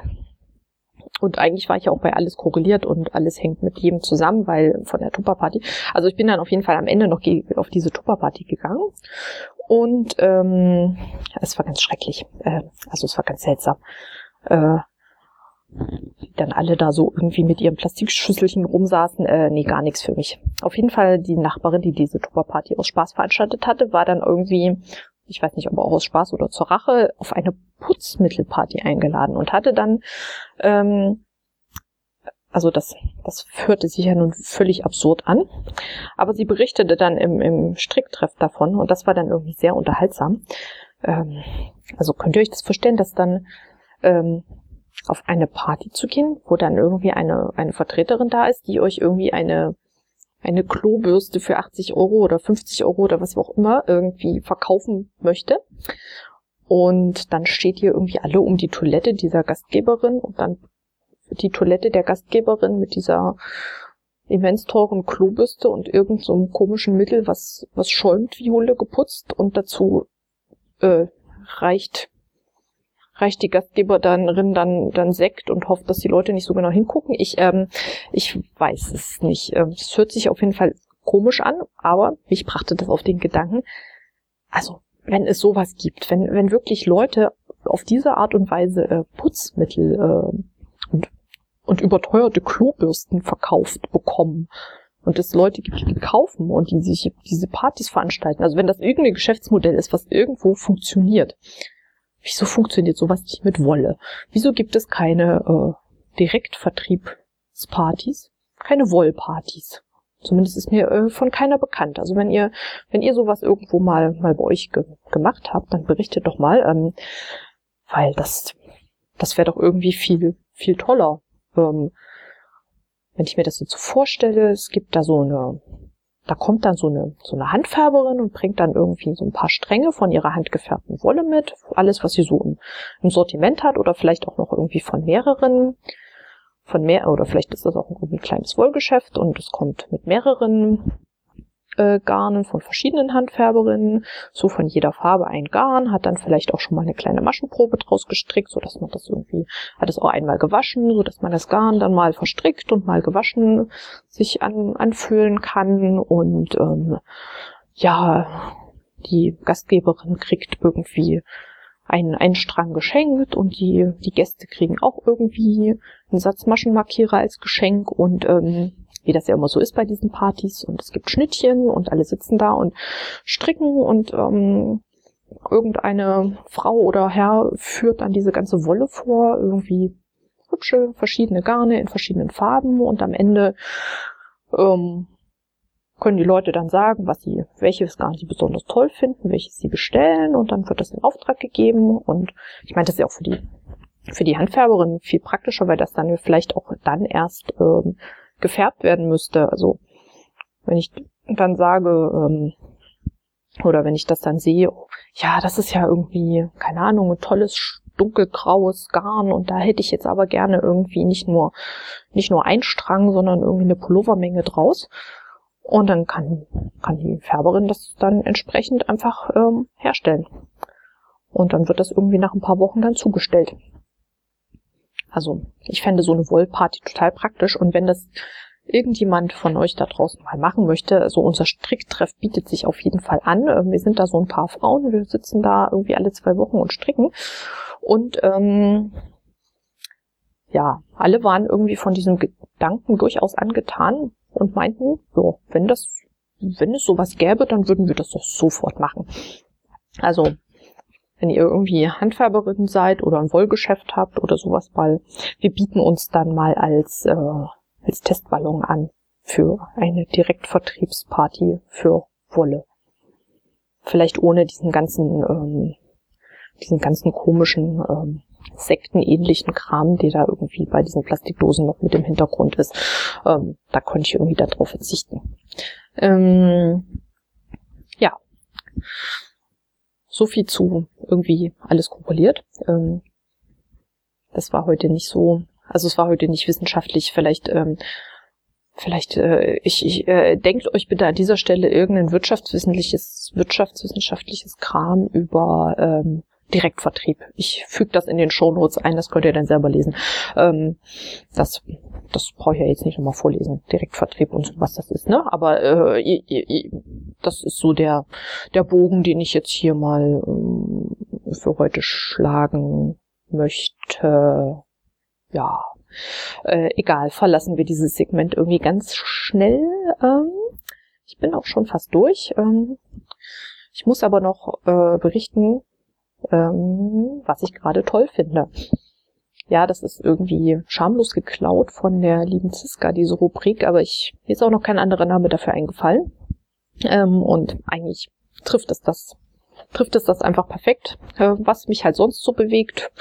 und eigentlich war ich ja auch bei alles korreliert und alles hängt mit jedem zusammen, weil von der Tupperparty. Also ich bin dann auf jeden Fall am Ende noch auf diese Tupperparty gegangen. Und ähm, es war ganz schrecklich. Äh, also es war ganz seltsam. Äh, dann alle da so irgendwie mit ihren Plastikschüsselchen rumsaßen, äh, nee, gar nichts für mich. Auf jeden Fall die Nachbarin, die diese Tupperparty aus Spaß veranstaltet hatte, war dann irgendwie, ich weiß nicht, ob auch aus Spaß oder zur Rache, auf eine Putzmittelparty eingeladen und hatte dann, ähm, also das, das hörte sich ja nun völlig absurd an, aber sie berichtete dann im, im Stricktreff davon und das war dann irgendwie sehr unterhaltsam. Ähm, also könnt ihr euch das vorstellen, dass dann ähm, auf eine Party zu gehen, wo dann irgendwie eine, eine Vertreterin da ist, die euch irgendwie eine, eine Klobürste für 80 Euro oder 50 Euro oder was auch immer irgendwie verkaufen möchte. Und dann steht ihr irgendwie alle um die Toilette dieser Gastgeberin und dann die Toilette der Gastgeberin mit dieser immens teuren Klobürste und irgendeinem so komischen Mittel, was, was schäumt wie Hulle geputzt und dazu äh, reicht reicht die Gastgeberin dann, dann Sekt und hofft, dass die Leute nicht so genau hingucken. Ich, ähm, ich weiß es nicht. Ähm, es hört sich auf jeden Fall komisch an, aber mich brachte das auf den Gedanken, also wenn es sowas gibt, wenn, wenn wirklich Leute auf diese Art und Weise äh, Putzmittel äh, und, und überteuerte Klobürsten verkauft bekommen und es Leute gibt, die kaufen und die sich diese Partys veranstalten, also wenn das irgendein Geschäftsmodell ist, was irgendwo funktioniert, Wieso funktioniert sowas nicht mit Wolle? Wieso gibt es keine äh, Direktvertriebspartys? Keine Wollpartys? Zumindest ist mir äh, von keiner bekannt. Also wenn ihr, wenn ihr sowas irgendwo mal, mal bei euch ge gemacht habt, dann berichtet doch mal, ähm, weil das, das wäre doch irgendwie viel, viel toller. Ähm, wenn ich mir das jetzt so vorstelle, es gibt da so eine da kommt dann so eine, so eine Handfärberin und bringt dann irgendwie so ein paar Stränge von ihrer handgefärbten Wolle mit. Alles, was sie so im, im Sortiment hat oder vielleicht auch noch irgendwie von mehreren, von mehr, oder vielleicht ist das auch ein, ein kleines Wollgeschäft und es kommt mit mehreren äh, Garnen von verschiedenen Handfärberinnen, so von jeder Farbe ein Garn, hat dann vielleicht auch schon mal eine kleine Maschenprobe draus gestrickt, so dass man das irgendwie, hat es auch einmal gewaschen, so dass man das Garn dann mal verstrickt und mal gewaschen sich an, anfühlen kann. Und ähm, ja, die Gastgeberin kriegt irgendwie einen, einen Strang geschenkt und die, die Gäste kriegen auch irgendwie einen Satz Maschenmarkierer als Geschenk. Und ähm, wie das ja immer so ist bei diesen Partys. Und es gibt Schnittchen und alle sitzen da und stricken und ähm, irgendeine Frau oder Herr führt dann diese ganze Wolle vor, irgendwie hübsche verschiedene Garne in verschiedenen Farben und am Ende ähm, können die Leute dann sagen, was sie, welches Garn sie besonders toll finden, welches sie bestellen und dann wird das in Auftrag gegeben und ich meine, das ist ja auch für die für die Handfärberin viel praktischer, weil das dann vielleicht auch dann erst ähm, gefärbt werden müsste. Also wenn ich dann sage, ähm, oder wenn ich das dann sehe, ja, das ist ja irgendwie, keine Ahnung, ein tolles dunkelgraues Garn und da hätte ich jetzt aber gerne irgendwie nicht nur, nicht nur ein Strang, sondern irgendwie eine Pullovermenge draus. Und dann kann, kann die Färberin das dann entsprechend einfach ähm, herstellen. Und dann wird das irgendwie nach ein paar Wochen dann zugestellt. Also ich fände so eine Wollparty total praktisch und wenn das irgendjemand von euch da draußen mal machen möchte, also unser Stricktreff bietet sich auf jeden Fall an. Ähm, wir sind da so ein paar Frauen, wir sitzen da irgendwie alle zwei Wochen und stricken und ähm, ja, alle waren irgendwie von diesem Gedanken durchaus angetan und meinten, so, wenn das, wenn es sowas gäbe, dann würden wir das doch sofort machen. Also wenn ihr irgendwie Handfärberin seid oder ein Wollgeschäft habt oder sowas mal, wir bieten uns dann mal als, äh, als Testballon an für eine Direktvertriebsparty für Wolle. Vielleicht ohne diesen ganzen, ähm, diesen ganzen komischen ähm, sektenähnlichen Kram, der da irgendwie bei diesen Plastikdosen noch mit im Hintergrund ist. Ähm, da konnte ich irgendwie darauf verzichten. Ähm, ja so viel zu irgendwie alles kontrolliert. Ähm, das war heute nicht so, also es war heute nicht wissenschaftlich. Vielleicht, ähm, vielleicht, äh, ich, ich äh, denkt euch bitte an dieser Stelle irgendein wirtschaftswissenschaftliches, wirtschaftswissenschaftliches Kram über ähm, Direktvertrieb. Ich füge das in den Shownotes ein, das könnt ihr dann selber lesen. Ähm, das das brauche ich ja jetzt nicht nochmal vorlesen, Direktvertrieb und so, was das ist, ne? Aber äh, das ist so der, der Bogen, den ich jetzt hier mal äh, für heute schlagen möchte. Ja, äh, egal, verlassen wir dieses Segment irgendwie ganz schnell. Ähm, ich bin auch schon fast durch. Ähm, ich muss aber noch äh, berichten, ähm, was ich gerade toll finde. Ja, das ist irgendwie schamlos geklaut von der lieben Ziska, diese Rubrik, aber ich, mir ist auch noch kein anderer Name dafür eingefallen. Ähm, und eigentlich trifft es das, trifft es das einfach perfekt, äh, was mich halt sonst so bewegt,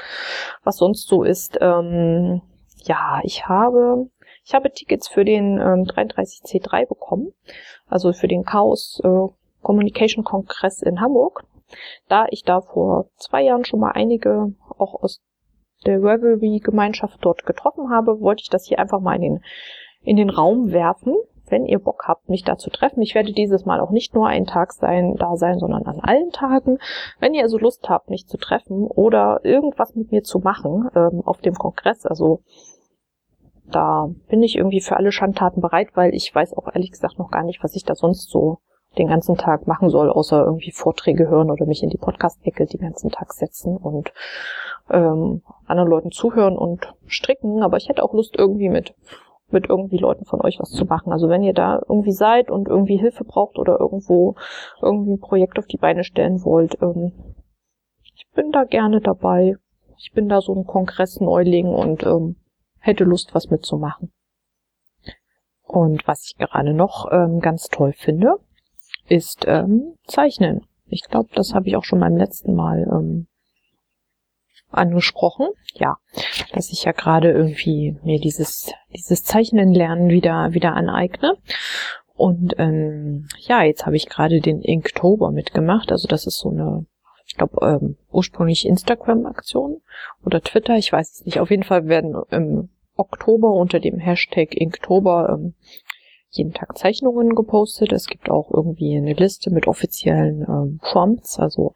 was sonst so ist. Ähm, ja, ich habe, ich habe Tickets für den ähm, 33C3 bekommen, also für den Chaos äh, Communication Kongress in Hamburg. Da ich da vor zwei Jahren schon mal einige auch aus der Revelry-Gemeinschaft dort getroffen habe, wollte ich das hier einfach mal in den, in den Raum werfen. Wenn ihr Bock habt, mich da zu treffen, ich werde dieses Mal auch nicht nur einen Tag sein, da sein, sondern an allen Tagen. Wenn ihr also Lust habt, mich zu treffen oder irgendwas mit mir zu machen ähm, auf dem Kongress, also da bin ich irgendwie für alle Schandtaten bereit, weil ich weiß auch ehrlich gesagt noch gar nicht, was ich da sonst so den ganzen Tag machen soll, außer irgendwie Vorträge hören oder mich in die Podcast-Ecke den ganzen Tag setzen und ähm, anderen Leuten zuhören und stricken. Aber ich hätte auch Lust, irgendwie mit mit irgendwie Leuten von euch was zu machen. Also wenn ihr da irgendwie seid und irgendwie Hilfe braucht oder irgendwo irgendwie ein Projekt auf die Beine stellen wollt, ähm, ich bin da gerne dabei. Ich bin da so ein Kongress-Neuling und ähm, hätte Lust, was mitzumachen. Und was ich gerade noch ähm, ganz toll finde, ist ähm, Zeichnen. Ich glaube, das habe ich auch schon beim letzten Mal ähm, angesprochen. Ja, dass ich ja gerade irgendwie mir dieses dieses Zeichnen lernen wieder wieder aneigne. Und ähm, ja, jetzt habe ich gerade den Inktober mitgemacht. Also das ist so eine, ich glaube ähm, ursprünglich Instagram-Aktion oder Twitter. Ich weiß es nicht. Auf jeden Fall werden im Oktober unter dem Hashtag Inktober ähm, jeden Tag Zeichnungen gepostet. Es gibt auch irgendwie eine Liste mit offiziellen ähm, Prompts, also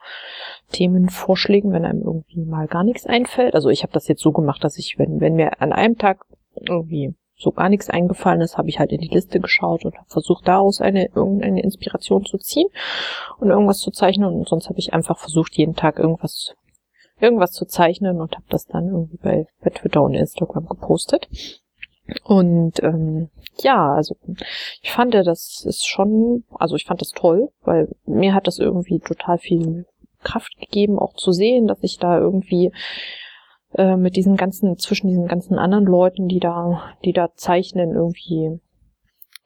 Themenvorschlägen, wenn einem irgendwie mal gar nichts einfällt. Also ich habe das jetzt so gemacht, dass ich, wenn, wenn mir an einem Tag irgendwie so gar nichts eingefallen ist, habe ich halt in die Liste geschaut und habe versucht, daraus eine irgendeine Inspiration zu ziehen und irgendwas zu zeichnen. Und sonst habe ich einfach versucht, jeden Tag irgendwas irgendwas zu zeichnen und habe das dann irgendwie bei, bei Twitter und Instagram gepostet. Und ähm, ja, also ich fand das ist schon, also ich fand das toll, weil mir hat das irgendwie total viel Kraft gegeben, auch zu sehen, dass ich da irgendwie äh, mit diesen ganzen, zwischen diesen ganzen anderen Leuten, die da, die da zeichnen, irgendwie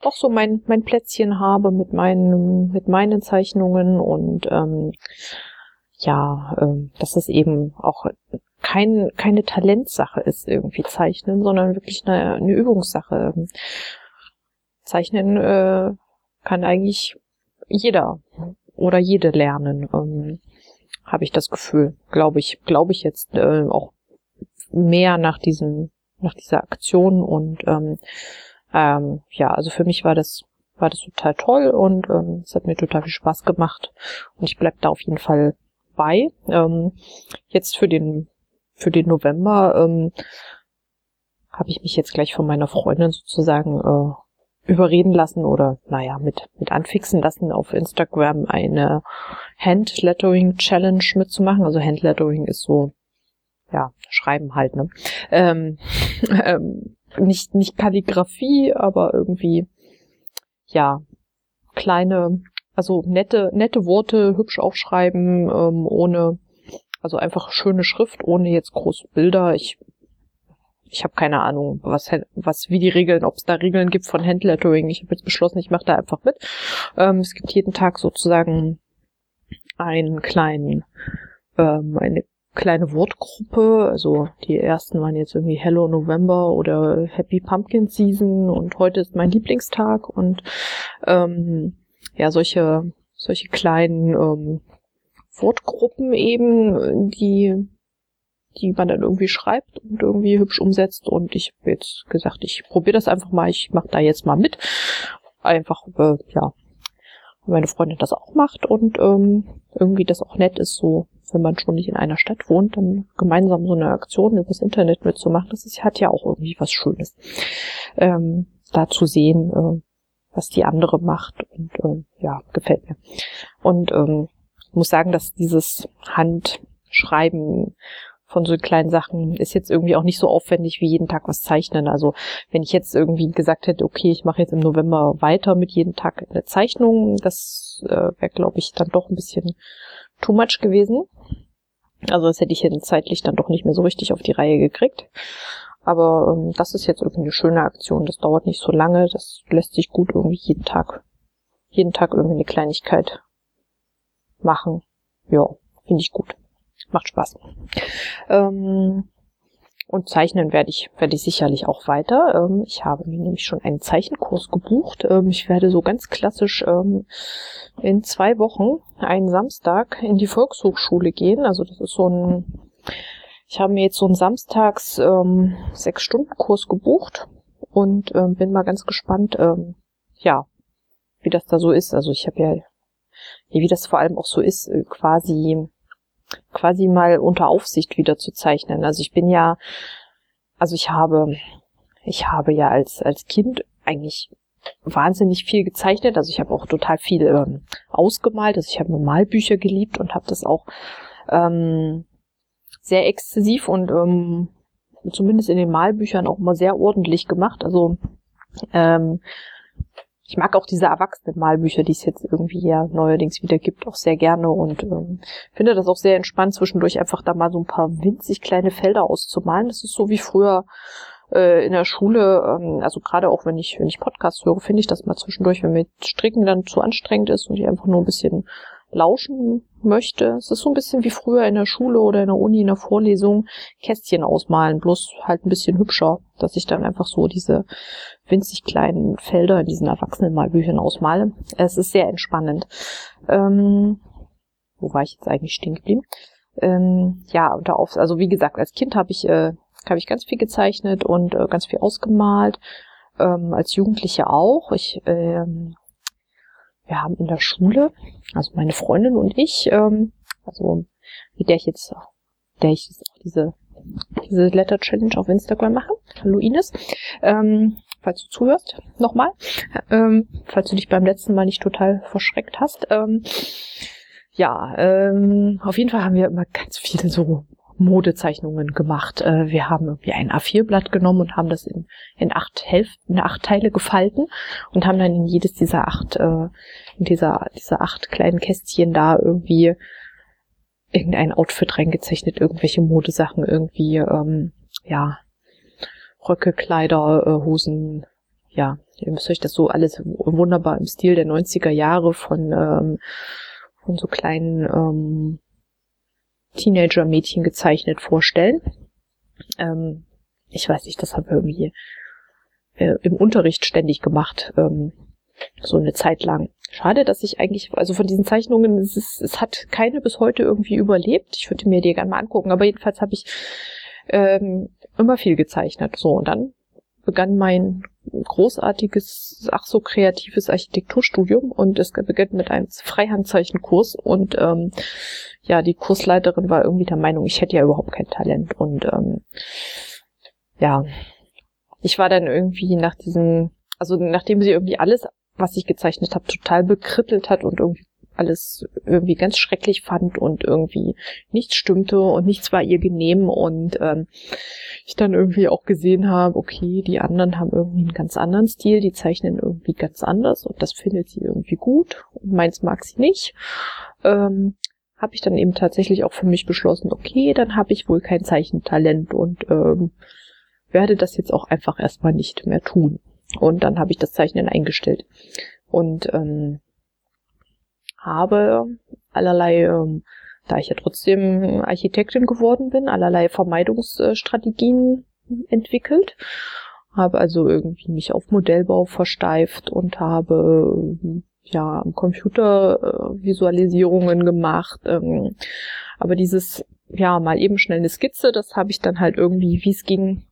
doch so mein, mein Plätzchen habe mit meinen, mit meinen Zeichnungen und ähm, ja, ähm, dass es eben auch kein, keine Talentsache ist, irgendwie zeichnen, sondern wirklich eine, eine Übungssache. Zeichnen äh, kann eigentlich jeder oder jede lernen, ähm, habe ich das Gefühl, glaube ich, glaube ich jetzt äh, auch mehr nach diesem, nach dieser Aktion und ähm, ähm, ja, also für mich war das war das total toll und ähm, es hat mir total viel Spaß gemacht und ich bleib da auf jeden Fall bei. Ähm, jetzt für den für den November ähm, habe ich mich jetzt gleich von meiner Freundin sozusagen äh, überreden lassen oder naja, mit, mit anfixen lassen, auf Instagram eine Handlettering Challenge mitzumachen. Also Handlettering ist so, ja, Schreiben halt, ne? Ähm, ähm, nicht, nicht Kalligrafie, aber irgendwie, ja, kleine, also nette, nette Worte hübsch aufschreiben, ähm, ohne also einfach schöne Schrift, ohne jetzt große Bilder. Ich ich habe keine Ahnung, was, was, wie die Regeln, ob es da Regeln gibt von Handlettering. Ich habe jetzt beschlossen, ich mache da einfach mit. Ähm, es gibt jeden Tag sozusagen einen kleinen, ähm, eine kleine Wortgruppe. Also die ersten waren jetzt irgendwie Hello November oder Happy Pumpkin Season und heute ist mein Lieblingstag und ähm, ja, solche, solche kleinen ähm, Wortgruppen eben, die, die man dann irgendwie schreibt und irgendwie hübsch umsetzt. Und ich habe jetzt gesagt, ich probiere das einfach mal, ich mache da jetzt mal mit. Einfach, äh, ja, meine Freundin das auch macht und ähm, irgendwie das auch nett ist, so, wenn man schon nicht in einer Stadt wohnt, dann gemeinsam so eine Aktion übers Internet mitzumachen, das ist, hat ja auch irgendwie was Schönes. Ähm, da zu sehen, äh, was die andere macht und äh, ja, gefällt mir. Und ähm, muss sagen, dass dieses Handschreiben von so kleinen Sachen ist jetzt irgendwie auch nicht so aufwendig wie jeden Tag was zeichnen. Also wenn ich jetzt irgendwie gesagt hätte, okay, ich mache jetzt im November weiter mit jeden Tag eine Zeichnung, das äh, wäre, glaube ich, dann doch ein bisschen too much gewesen. Also das hätte ich jetzt zeitlich dann doch nicht mehr so richtig auf die Reihe gekriegt. Aber ähm, das ist jetzt irgendwie eine schöne Aktion. Das dauert nicht so lange. Das lässt sich gut irgendwie jeden Tag, jeden Tag irgendwie eine Kleinigkeit machen. Ja, finde ich gut. Macht Spaß. Ähm, und zeichnen werde ich, werde ich sicherlich auch weiter. Ähm, ich habe mir nämlich schon einen Zeichenkurs gebucht. Ähm, ich werde so ganz klassisch ähm, in zwei Wochen, einen Samstag, in die Volkshochschule gehen. Also das ist so ein, ich habe mir jetzt so einen Samstags ähm, sechs Stunden Kurs gebucht und ähm, bin mal ganz gespannt, ähm, ja, wie das da so ist. Also ich habe ja, wie das vor allem auch so ist, äh, quasi quasi mal unter Aufsicht wieder zu zeichnen. Also ich bin ja, also ich habe, ich habe ja als als Kind eigentlich wahnsinnig viel gezeichnet. Also ich habe auch total viel ähm, ausgemalt. Also ich habe Malbücher geliebt und habe das auch ähm, sehr exzessiv und ähm, zumindest in den Malbüchern auch mal sehr ordentlich gemacht. Also ähm, ich mag auch diese Erwachsenen-Malbücher, die es jetzt irgendwie ja neuerdings wieder gibt, auch sehr gerne und ähm, finde das auch sehr entspannt, zwischendurch einfach da mal so ein paar winzig kleine Felder auszumalen. Das ist so wie früher äh, in der Schule, ähm, also gerade auch wenn ich, wenn ich Podcasts höre, finde ich das mal zwischendurch, wenn mir Stricken dann zu anstrengend ist und ich einfach nur ein bisschen lauschen möchte. Es ist so ein bisschen wie früher in der Schule oder in der Uni in der Vorlesung Kästchen ausmalen, bloß halt ein bisschen hübscher, dass ich dann einfach so diese winzig kleinen Felder in diesen Erwachsenenmalbüchern ausmale. Es ist sehr entspannend. Ähm, wo war ich jetzt eigentlich stehen geblieben? Ähm, ja, unter auf, also wie gesagt, als Kind habe ich, äh, habe ich ganz viel gezeichnet und äh, ganz viel ausgemalt. Ähm, als Jugendliche auch. Ich ähm, wir haben in der Schule, also meine Freundin und ich, ähm, also mit der ich jetzt, der ich jetzt auch diese, diese Letter Challenge auf Instagram mache. Hallo Ines. Ähm, falls du zuhörst, nochmal. Ähm, falls du dich beim letzten Mal nicht total verschreckt hast. Ähm, ja, ähm, auf jeden Fall haben wir immer ganz viele so Modezeichnungen gemacht. Äh, wir haben irgendwie ein A4-Blatt genommen und haben das in, in acht Hälften, in acht Teile gefalten und haben dann in jedes dieser acht, äh, in dieser, dieser acht kleinen Kästchen da irgendwie irgendein Outfit reingezeichnet, irgendwelche Modesachen, irgendwie, ähm, ja, Röcke, Kleider, äh, Hosen, ja, ihr müsst euch das so alles wunderbar im Stil der 90er Jahre von, ähm, von so kleinen, ähm, Teenager-Mädchen gezeichnet vorstellen. Ähm, ich weiß nicht, das haben wir irgendwie äh, im Unterricht ständig gemacht, ähm, so eine Zeit lang. Schade, dass ich eigentlich, also von diesen Zeichnungen, es, ist, es hat keine bis heute irgendwie überlebt. Ich würde mir die gerne mal angucken, aber jedenfalls habe ich ähm, immer viel gezeichnet. So, und dann begann mein großartiges, ach so kreatives Architekturstudium und es begann mit einem Freihandzeichenkurs und ähm, ja, die Kursleiterin war irgendwie der Meinung, ich hätte ja überhaupt kein Talent und ähm, ja, ich war dann irgendwie nach diesem, also nachdem sie irgendwie alles, was ich gezeichnet habe, total bekrittelt hat und irgendwie alles irgendwie ganz schrecklich fand und irgendwie nichts stimmte und nichts war ihr genehm und ähm, ich dann irgendwie auch gesehen habe, okay, die anderen haben irgendwie einen ganz anderen Stil, die zeichnen irgendwie ganz anders und das findet sie irgendwie gut und meins mag sie nicht. Ähm, habe ich dann eben tatsächlich auch für mich beschlossen, okay, dann habe ich wohl kein Zeichentalent und ähm, werde das jetzt auch einfach erstmal nicht mehr tun. Und dann habe ich das Zeichnen eingestellt. Und ähm, habe allerlei, ähm, da ich ja trotzdem Architektin geworden bin, allerlei Vermeidungsstrategien entwickelt. Habe also irgendwie mich auf Modellbau versteift und habe ja am Computer äh, Visualisierungen gemacht. Ähm, aber dieses ja mal eben schnell eine Skizze, das habe ich dann halt irgendwie, wie es ging,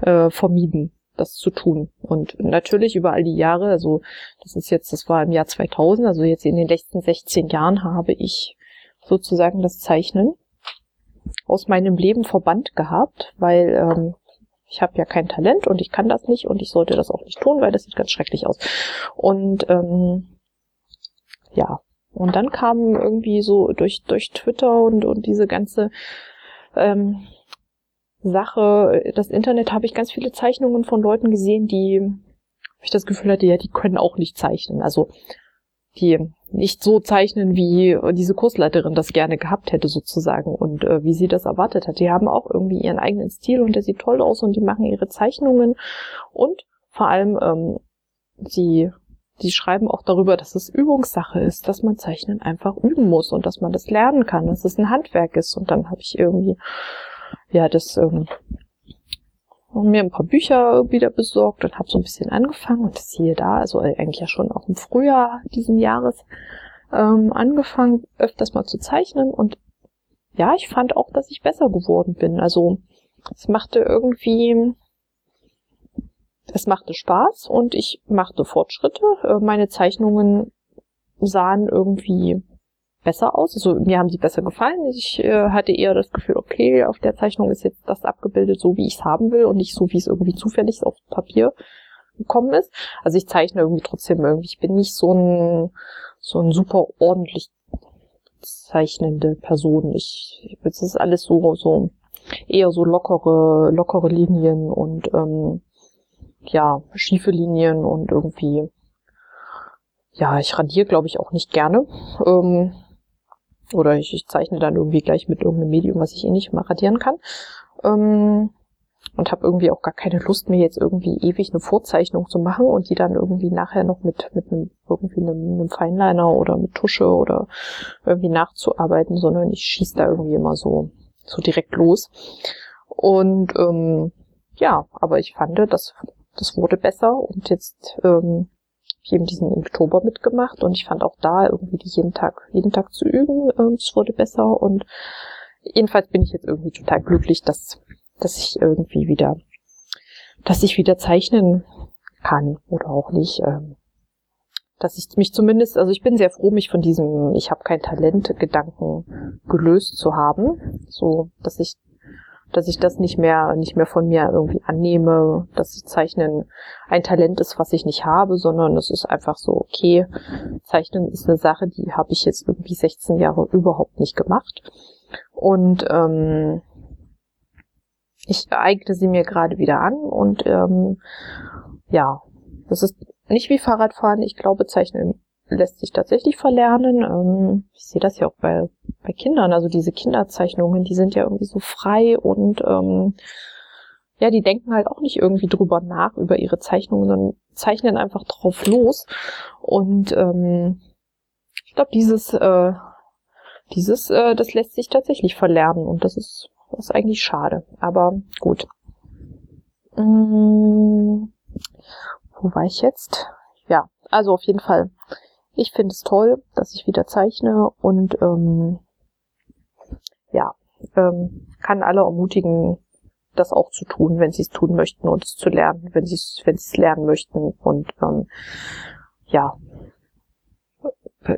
äh, vermieden das zu tun. Und natürlich über all die Jahre, also das ist jetzt, das war im Jahr 2000, also jetzt in den letzten 16 Jahren habe ich sozusagen das Zeichnen aus meinem Leben verbannt gehabt, weil ähm, ich habe ja kein Talent und ich kann das nicht und ich sollte das auch nicht tun, weil das sieht ganz schrecklich aus. Und ähm, ja, und dann kam irgendwie so durch durch Twitter und und diese ganze ähm, Sache, das Internet habe ich ganz viele Zeichnungen von Leuten gesehen, die ich das Gefühl hatte, ja, die können auch nicht zeichnen. Also die nicht so zeichnen, wie diese Kursleiterin das gerne gehabt hätte sozusagen und äh, wie sie das erwartet hat. Die haben auch irgendwie ihren eigenen Stil und der sieht toll aus und die machen ihre Zeichnungen und vor allem ähm, sie sie schreiben auch darüber, dass es Übungssache ist, dass man Zeichnen einfach üben muss und dass man das lernen kann, dass es ein Handwerk ist. Und dann habe ich irgendwie ja, das ähm, mir ein paar Bücher wieder besorgt und habe so ein bisschen angefangen und das hier da, also eigentlich ja schon auch im Frühjahr diesen Jahres ähm, angefangen, öfters mal zu zeichnen und ja, ich fand auch, dass ich besser geworden bin. Also es machte irgendwie, es machte Spaß und ich machte Fortschritte. Äh, meine Zeichnungen sahen irgendwie besser aus. Also mir haben sie besser gefallen. Ich äh, hatte eher das Gefühl, okay, auf der Zeichnung ist jetzt das abgebildet, so wie ich es haben will und nicht so, wie es irgendwie zufällig auf Papier gekommen ist. Also ich zeichne irgendwie trotzdem irgendwie. Ich bin nicht so ein so ein super ordentlich zeichnende Person. Ich, es ist alles so so eher so lockere lockere Linien und ähm, ja schiefe Linien und irgendwie ja ich radiere glaube ich auch nicht gerne. Ähm, oder ich, ich zeichne dann irgendwie gleich mit irgendeinem Medium, was ich eh nicht mal radieren kann. Ähm, und habe irgendwie auch gar keine Lust mir jetzt irgendwie ewig eine Vorzeichnung zu machen und die dann irgendwie nachher noch mit mit einem irgendwie einem, einem Feinliner oder mit Tusche oder irgendwie nachzuarbeiten, sondern ich schieße da irgendwie immer so so direkt los. Und ähm, ja, aber ich fand, das das wurde besser und jetzt ähm, ich eben diesen Oktober mitgemacht und ich fand auch da irgendwie die jeden Tag, jeden Tag zu üben, ähm, es wurde besser und jedenfalls bin ich jetzt irgendwie total glücklich, dass, dass ich irgendwie wieder, dass ich wieder zeichnen kann oder auch nicht. Ähm, dass ich mich zumindest, also ich bin sehr froh, mich von diesem Ich habe kein Talent Gedanken gelöst zu haben. So, dass ich dass ich das nicht mehr, nicht mehr von mir irgendwie annehme, dass Zeichnen ein Talent ist, was ich nicht habe, sondern es ist einfach so, okay, Zeichnen ist eine Sache, die habe ich jetzt irgendwie 16 Jahre überhaupt nicht gemacht. Und ähm, ich eigne sie mir gerade wieder an und ähm, ja, das ist nicht wie Fahrradfahren. Ich glaube, Zeichnen lässt sich tatsächlich verlernen. Ähm, ich sehe das ja auch bei, bei Kindern. Also diese Kinderzeichnungen, die sind ja irgendwie so frei und ähm, ja, die denken halt auch nicht irgendwie drüber nach über ihre Zeichnungen, sondern zeichnen einfach drauf los. Und ähm, ich glaube, dieses, äh, dieses, äh, das lässt sich tatsächlich verlernen und das ist, das ist eigentlich schade. Aber gut. Hm, wo war ich jetzt? Ja, also auf jeden Fall ich finde es toll, dass ich wieder zeichne und ähm, ja, ähm, kann alle ermutigen, das auch zu tun, wenn sie es tun möchten und es zu lernen, wenn sie es wenn es lernen möchten und ähm, ja,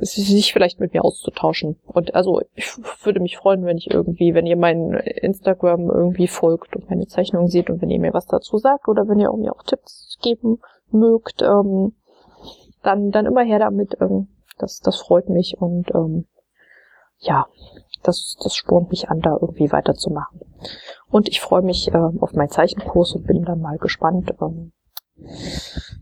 sich vielleicht mit mir auszutauschen. Und also ich würde mich freuen, wenn ich irgendwie, wenn ihr meinen Instagram irgendwie folgt und meine Zeichnungen seht und wenn ihr mir was dazu sagt oder wenn ihr mir auch Tipps geben mögt, ähm, dann, dann immer her damit. Ähm, das, das freut mich und ähm, ja, das, das spornt mich an, da irgendwie weiterzumachen. Und ich freue mich äh, auf meinen Zeichenkurs und bin dann mal gespannt. Ähm,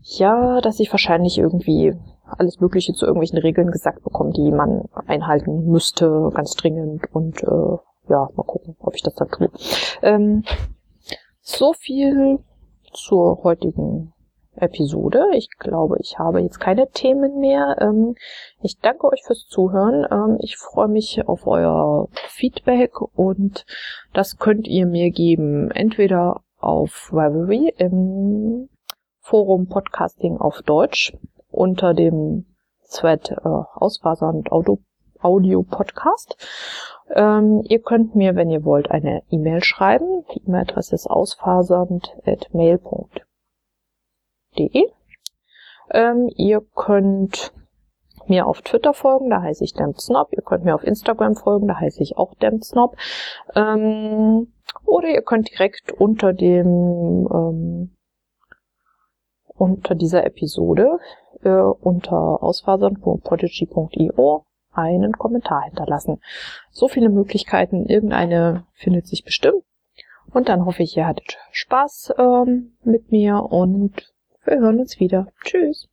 ja, dass ich wahrscheinlich irgendwie alles Mögliche zu irgendwelchen Regeln gesagt bekomme, die man einhalten müsste, ganz dringend. Und äh, ja, mal gucken, ob ich das dann tue. Ähm, so viel zur heutigen Episode. Ich glaube, ich habe jetzt keine Themen mehr. Ähm, ich danke euch fürs Zuhören. Ähm, ich freue mich auf euer Feedback und das könnt ihr mir geben, entweder auf Rivalry im Forum Podcasting auf Deutsch unter dem Thread äh, Ausfasernd Audio, Audio Podcast. Ähm, ihr könnt mir, wenn ihr wollt, eine E-Mail schreiben. Die E-Mail-Adresse ist ausfasernd.mail.com www.demsnob.de. Ähm, ihr könnt mir auf Twitter folgen, da heiße ich Demsnob. Ihr könnt mir auf Instagram folgen, da heiße ich auch Demsnob. Ähm, oder ihr könnt direkt unter dem ähm, unter dieser Episode äh, unter ausfasern.prodigy.io einen Kommentar hinterlassen. So viele Möglichkeiten, irgendeine findet sich bestimmt. Und dann hoffe ich, ihr hattet Spaß ähm, mit mir und wir hören uns wieder. Tschüss.